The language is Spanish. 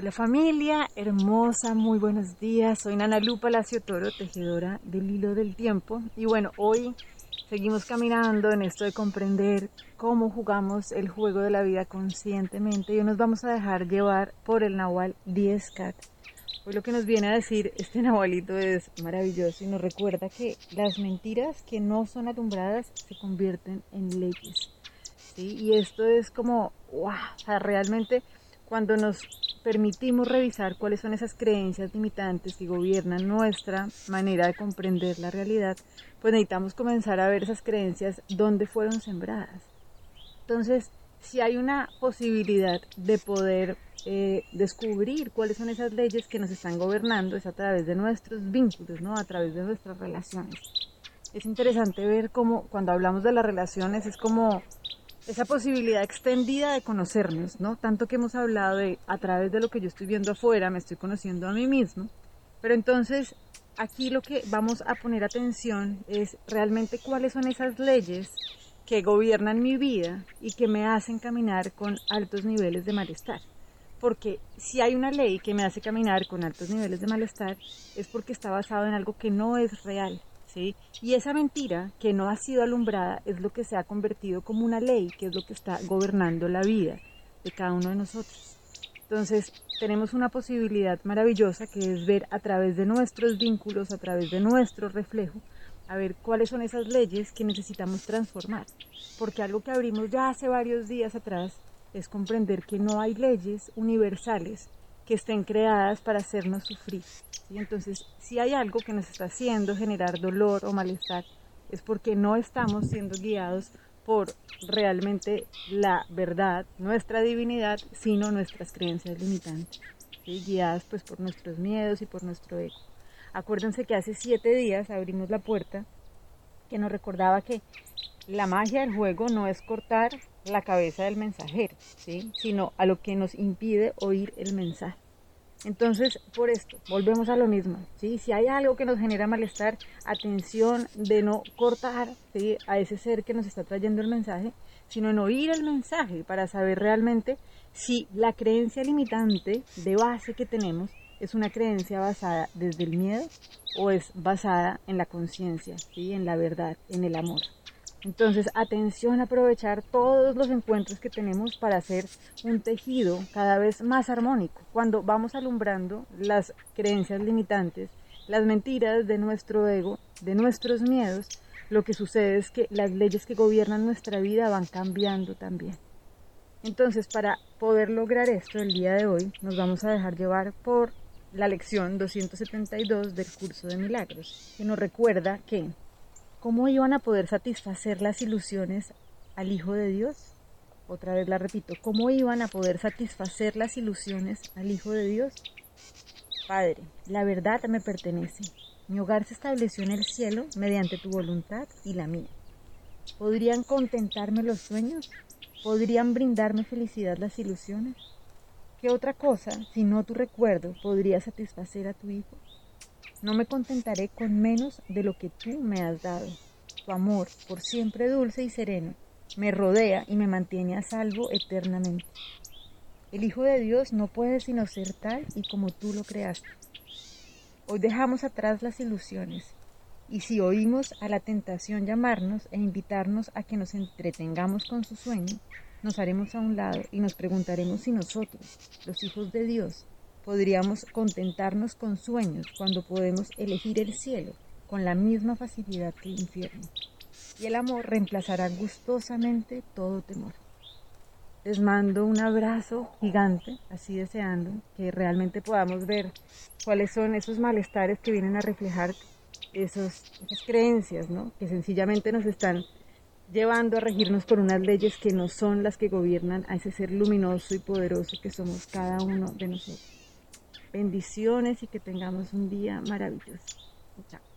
Hola familia, hermosa, muy buenos días. Soy Nana Lu Palacio Toro, tejedora del hilo del tiempo. Y bueno, hoy seguimos caminando en esto de comprender cómo jugamos el juego de la vida conscientemente. Y hoy nos vamos a dejar llevar por el Nahual 10 Cat. Hoy lo que nos viene a decir este Nahualito es maravilloso y nos recuerda que las mentiras que no son alumbradas se convierten en leyes. ¿sí? Y esto es como, wow, o sea, realmente cuando nos permitimos revisar cuáles son esas creencias limitantes que gobiernan nuestra manera de comprender la realidad, pues necesitamos comenzar a ver esas creencias dónde fueron sembradas. Entonces, si hay una posibilidad de poder eh, descubrir cuáles son esas leyes que nos están gobernando, es a través de nuestros vínculos, ¿no? a través de nuestras relaciones. Es interesante ver cómo cuando hablamos de las relaciones es como esa posibilidad extendida de conocernos, ¿no? Tanto que hemos hablado de a través de lo que yo estoy viendo afuera, me estoy conociendo a mí mismo, pero entonces aquí lo que vamos a poner atención es realmente cuáles son esas leyes que gobiernan mi vida y que me hacen caminar con altos niveles de malestar. Porque si hay una ley que me hace caminar con altos niveles de malestar es porque está basado en algo que no es real, y esa mentira que no ha sido alumbrada es lo que se ha convertido como una ley, que es lo que está gobernando la vida de cada uno de nosotros. Entonces, tenemos una posibilidad maravillosa que es ver a través de nuestros vínculos, a través de nuestro reflejo, a ver cuáles son esas leyes que necesitamos transformar. Porque algo que abrimos ya hace varios días atrás es comprender que no hay leyes universales que estén creadas para hacernos sufrir. y Entonces, si hay algo que nos está haciendo generar dolor o malestar, es porque no estamos siendo guiados por realmente la verdad, nuestra divinidad, sino nuestras creencias limitantes, guiadas pues por nuestros miedos y por nuestro ego. Acuérdense que hace siete días abrimos la puerta que nos recordaba que la magia del juego no es cortar la cabeza del mensajero, ¿sí? sino a lo que nos impide oír el mensaje. Entonces, por esto, volvemos a lo mismo. ¿sí? Si hay algo que nos genera malestar, atención de no cortar a ese ser que nos está trayendo el mensaje, sino en oír el mensaje para saber realmente si la creencia limitante de base que tenemos es una creencia basada desde el miedo o es basada en la conciencia, ¿sí? en la verdad, en el amor. Entonces, atención a aprovechar todos los encuentros que tenemos para hacer un tejido cada vez más armónico. Cuando vamos alumbrando las creencias limitantes, las mentiras de nuestro ego, de nuestros miedos, lo que sucede es que las leyes que gobiernan nuestra vida van cambiando también. Entonces, para poder lograr esto el día de hoy, nos vamos a dejar llevar por la lección 272 del curso de milagros, que nos recuerda que ¿Cómo iban a poder satisfacer las ilusiones al Hijo de Dios? Otra vez la repito, ¿cómo iban a poder satisfacer las ilusiones al Hijo de Dios? Padre, la verdad me pertenece. Mi hogar se estableció en el cielo mediante tu voluntad y la mía. ¿Podrían contentarme los sueños? ¿Podrían brindarme felicidad las ilusiones? ¿Qué otra cosa, si no tu recuerdo, podría satisfacer a tu Hijo? No me contentaré con menos de lo que tú me has dado. Tu amor, por siempre dulce y sereno, me rodea y me mantiene a salvo eternamente. El Hijo de Dios no puede sino ser tal y como tú lo creaste. Hoy dejamos atrás las ilusiones, y si oímos a la tentación llamarnos e invitarnos a que nos entretengamos con su sueño, nos haremos a un lado y nos preguntaremos si nosotros, los hijos de Dios, podríamos contentarnos con sueños cuando podemos elegir el cielo con la misma facilidad que el infierno. Y el amor reemplazará gustosamente todo temor. Les mando un abrazo gigante, así deseando que realmente podamos ver cuáles son esos malestares que vienen a reflejar esos, esas creencias, ¿no? que sencillamente nos están llevando a regirnos por unas leyes que no son las que gobiernan a ese ser luminoso y poderoso que somos cada uno de nosotros. Bendiciones y que tengamos un día maravilloso. Chao.